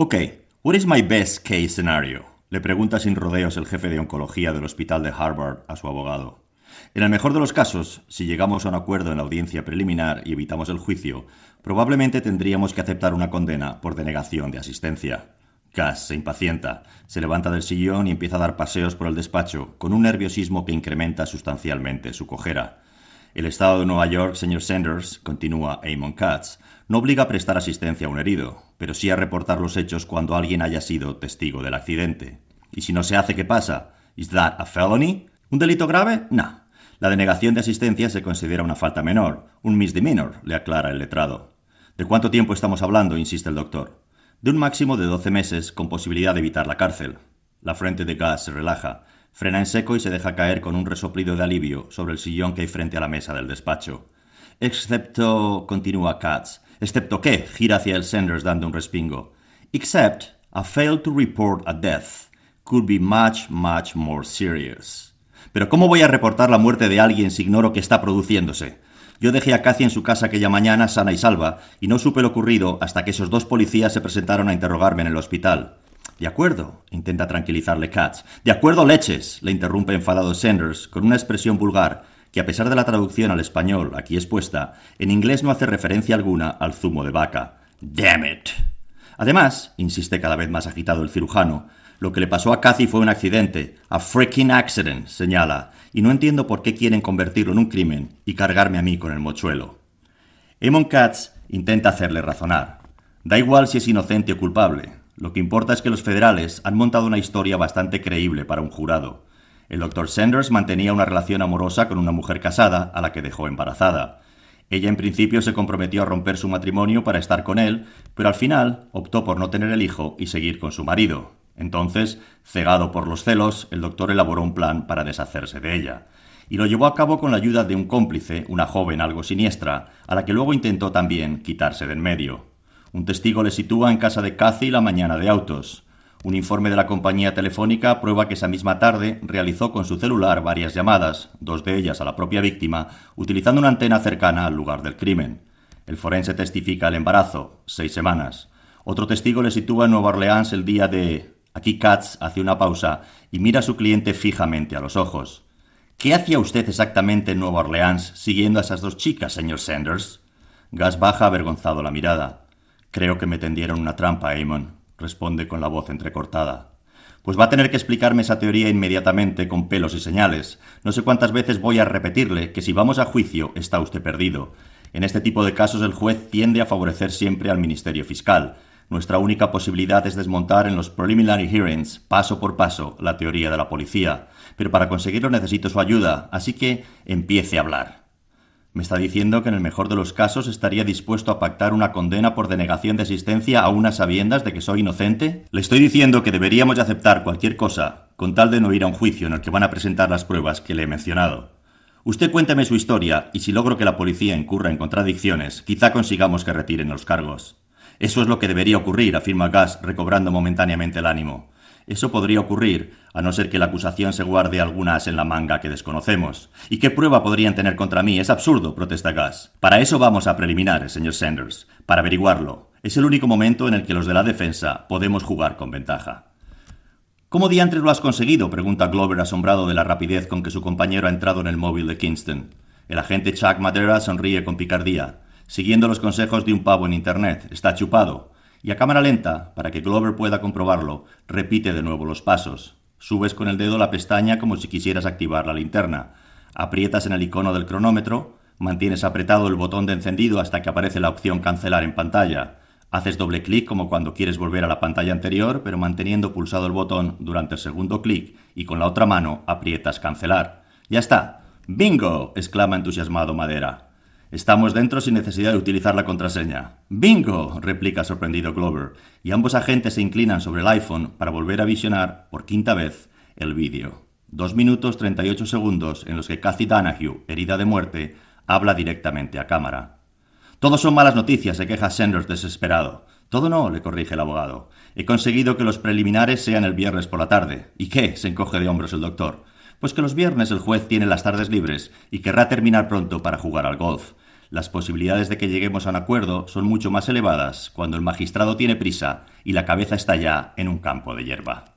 Ok, what is my best case scenario? Le pregunta sin rodeos el jefe de oncología del hospital de Harvard a su abogado. En el mejor de los casos, si llegamos a un acuerdo en la audiencia preliminar y evitamos el juicio, probablemente tendríamos que aceptar una condena por denegación de asistencia. Cass se impacienta, se levanta del sillón y empieza a dar paseos por el despacho, con un nerviosismo que incrementa sustancialmente su cojera. El Estado de Nueva York, señor Sanders, continúa Amon Katz, no obliga a prestar asistencia a un herido, pero sí a reportar los hechos cuando alguien haya sido testigo del accidente. ¿Y si no se hace, qué pasa? ¿Is that a felony? ¿Un delito grave? No. La denegación de asistencia se considera una falta menor, un misdemeanor, le aclara el letrado. ¿De cuánto tiempo estamos hablando? insiste el doctor. De un máximo de doce meses, con posibilidad de evitar la cárcel. La frente de Gas se relaja, frena en seco y se deja caer con un resoplido de alivio sobre el sillón que hay frente a la mesa del despacho. Excepto, continúa Katz, ¿Excepto qué? Gira hacia el Sanders dando un respingo. Except a fail to report a death could be much, much more serious. Pero ¿cómo voy a reportar la muerte de alguien si ignoro que está produciéndose? Yo dejé a Cathy en su casa aquella mañana sana y salva, y no supe lo ocurrido hasta que esos dos policías se presentaron a interrogarme en el hospital. De acuerdo, intenta tranquilizarle Katz. De acuerdo, leches, le interrumpe enfadado Sanders, con una expresión vulgar que a pesar de la traducción al español aquí expuesta, en inglés no hace referencia alguna al zumo de vaca. Damn it. Además, insiste cada vez más agitado el cirujano, lo que le pasó a Cathy fue un accidente, a freaking accident, señala, y no entiendo por qué quieren convertirlo en un crimen y cargarme a mí con el mochuelo. Amon Katz intenta hacerle razonar. Da igual si es inocente o culpable. Lo que importa es que los federales han montado una historia bastante creíble para un jurado. El doctor Sanders mantenía una relación amorosa con una mujer casada a la que dejó embarazada. Ella en principio se comprometió a romper su matrimonio para estar con él, pero al final optó por no tener el hijo y seguir con su marido. Entonces, cegado por los celos, el doctor elaboró un plan para deshacerse de ella. Y lo llevó a cabo con la ayuda de un cómplice, una joven algo siniestra, a la que luego intentó también quitarse de en medio. Un testigo le sitúa en casa de Cathy la mañana de autos. Un informe de la compañía telefónica prueba que esa misma tarde realizó con su celular varias llamadas, dos de ellas a la propia víctima, utilizando una antena cercana al lugar del crimen. El forense testifica el embarazo, seis semanas. Otro testigo le sitúa en Nueva Orleans el día de... Aquí Katz hace una pausa y mira a su cliente fijamente a los ojos. ¿Qué hacía usted exactamente en Nueva Orleans siguiendo a esas dos chicas, señor Sanders? Gas baja avergonzado la mirada. Creo que me tendieron una trampa, Amon responde con la voz entrecortada. Pues va a tener que explicarme esa teoría inmediatamente con pelos y señales. No sé cuántas veces voy a repetirle que si vamos a juicio está usted perdido. En este tipo de casos el juez tiende a favorecer siempre al Ministerio Fiscal. Nuestra única posibilidad es desmontar en los preliminary hearings, paso por paso, la teoría de la policía. Pero para conseguirlo necesito su ayuda, así que empiece a hablar. ¿Me está diciendo que en el mejor de los casos estaría dispuesto a pactar una condena por denegación de asistencia a unas sabiendas de que soy inocente? Le estoy diciendo que deberíamos de aceptar cualquier cosa con tal de no ir a un juicio en el que van a presentar las pruebas que le he mencionado. Usted cuénteme su historia y si logro que la policía incurra en contradicciones, quizá consigamos que retiren los cargos. Eso es lo que debería ocurrir, afirma Gas, recobrando momentáneamente el ánimo. Eso podría ocurrir, a no ser que la acusación se guarde algunas en la manga que desconocemos. ¿Y qué prueba podrían tener contra mí? Es absurdo, protesta Gas. Para eso vamos a preliminar, señor Sanders, para averiguarlo. Es el único momento en el que los de la defensa podemos jugar con ventaja. ¿Cómo diantres lo has conseguido? pregunta Glover asombrado de la rapidez con que su compañero ha entrado en el móvil de Kingston. El agente Chuck Madera sonríe con picardía. Siguiendo los consejos de un pavo en Internet. Está chupado y a cámara lenta, para que Glover pueda comprobarlo, repite de nuevo los pasos. Subes con el dedo la pestaña como si quisieras activar la linterna. Aprietas en el icono del cronómetro, mantienes apretado el botón de encendido hasta que aparece la opción cancelar en pantalla. Haces doble clic como cuando quieres volver a la pantalla anterior, pero manteniendo pulsado el botón durante el segundo clic y con la otra mano aprietas cancelar. ¡Ya está! ¡Bingo! exclama entusiasmado Madera. Estamos dentro sin necesidad de utilizar la contraseña. ¡Bingo! replica sorprendido Glover, y ambos agentes se inclinan sobre el iPhone para volver a visionar, por quinta vez, el vídeo. Dos minutos treinta y ocho segundos en los que Cathy Danahue, herida de muerte, habla directamente a cámara. Todo son malas noticias, se queja Sanders desesperado. Todo no, le corrige el abogado. He conseguido que los preliminares sean el viernes por la tarde. ¿Y qué? se encoge de hombros el doctor. Pues que los viernes el juez tiene las tardes libres y querrá terminar pronto para jugar al golf. Las posibilidades de que lleguemos a un acuerdo son mucho más elevadas cuando el magistrado tiene prisa y la cabeza está ya en un campo de hierba.